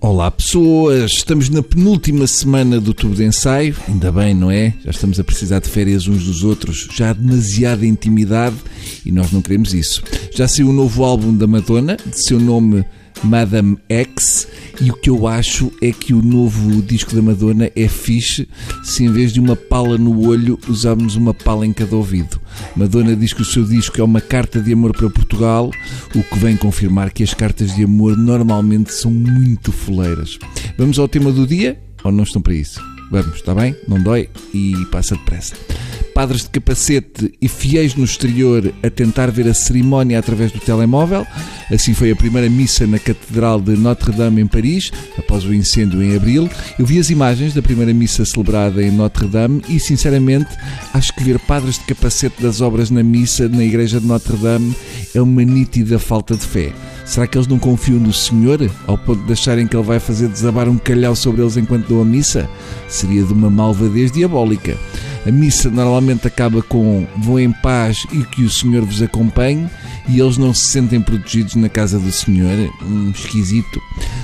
Olá pessoas, estamos na penúltima semana do tubo de ensaio, ainda bem, não é? Já estamos a precisar de férias uns dos outros, já há demasiada intimidade e nós não queremos isso. Já saiu o um novo álbum da Madonna, de seu nome Madame X, e o que eu acho é que o novo disco da Madonna é fixe se em vez de uma pala no olho usarmos uma pala em cada ouvido. Madonna diz que o seu disco é uma carta de amor para Portugal, o que vem confirmar que as cartas de amor normalmente são muito foleiras. Vamos ao tema do dia ou não estão para isso? Vamos, está bem? Não dói e passa depressa padres de capacete e fiéis no exterior a tentar ver a cerimónia através do telemóvel. Assim foi a primeira missa na Catedral de Notre-Dame em Paris, após o incêndio em abril. Eu vi as imagens da primeira missa celebrada em Notre-Dame e, sinceramente, acho que ver padres de capacete das obras na missa na igreja de Notre-Dame é uma nítida falta de fé. Será que eles não confiam no Senhor ao ponto de acharem que Ele vai fazer desabar um calhau sobre eles enquanto dão a missa? Seria de uma malvadez diabólica. A missa normalmente acaba com vão em paz e que o Senhor vos acompanhe e eles não se sentem protegidos na casa do Senhor. Hum, esquisito.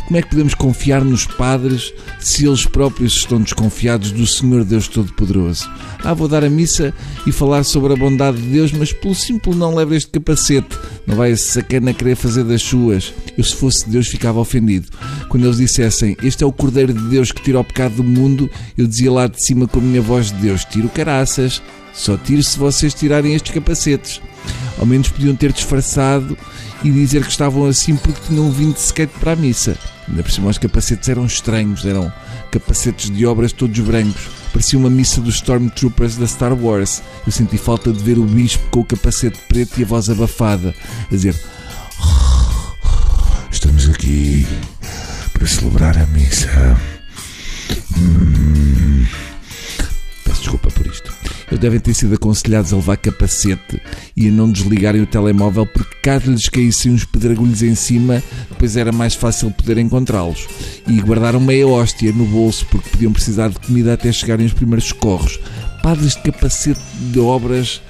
Como é que podemos confiar nos padres se eles próprios estão desconfiados do Senhor Deus Todo-Poderoso? Ah, vou dar a missa e falar sobre a bondade de Deus, mas pelo simples não leva este capacete. Não vai esse sacana querer fazer das suas. Eu, se fosse Deus, ficava ofendido. Quando eles dissessem, este é o Cordeiro de Deus que tira o pecado do mundo, eu dizia lá de cima com a minha voz de Deus, tiro caraças. Só tiro se vocês tirarem estes capacetes. Ao menos podiam ter disfarçado e dizer que estavam assim porque tinham vindo de skate para a missa. Ainda por cima os capacetes eram estranhos, eram capacetes de obras todos brancos. Parecia uma missa dos Stormtroopers da Star Wars. Eu senti falta de ver o bispo com o capacete preto e a voz abafada, a dizer: Estamos aqui para celebrar a missa. Hum. Eles devem ter sido aconselhados a levar capacete e a não desligarem o telemóvel porque caso lhes caíssem uns pedregulhos em cima, depois era mais fácil poder encontrá-los. E guardaram meia hóstia no bolso porque podiam precisar de comida até chegarem os primeiros socorros. Padres de capacete de obras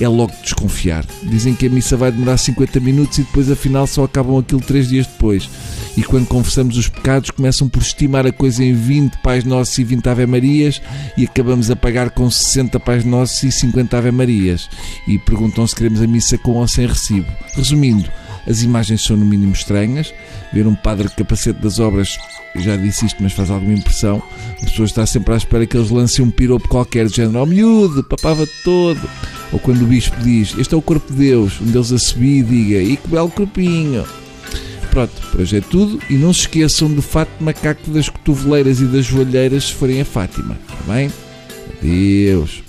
é logo de desconfiar. Dizem que a missa vai demorar 50 minutos e depois afinal só acabam aquilo 3 dias depois. E quando confessamos os pecados começam por estimar a coisa em 20 Pais Nossos e 20 Ave Marias e acabamos a pagar com 60 Pais Nossos e 50 Ave Marias. E perguntam se queremos a missa com ou sem recibo. Resumindo, as imagens são no mínimo estranhas. Ver um padre de capacete das obras, já disse isto, mas faz alguma impressão. A pessoa está sempre à espera que eles lancem um piropo qualquer, de género, oh miúdo, papava todo. Ou quando o bispo diz, este é o corpo de Deus, um deles a subir e diga, e que belo corpinho. Pronto, por é tudo. E não se esqueçam do fato macaco das cotoveleiras e das joalheiras se forem a Fátima. Está bem? Adeus.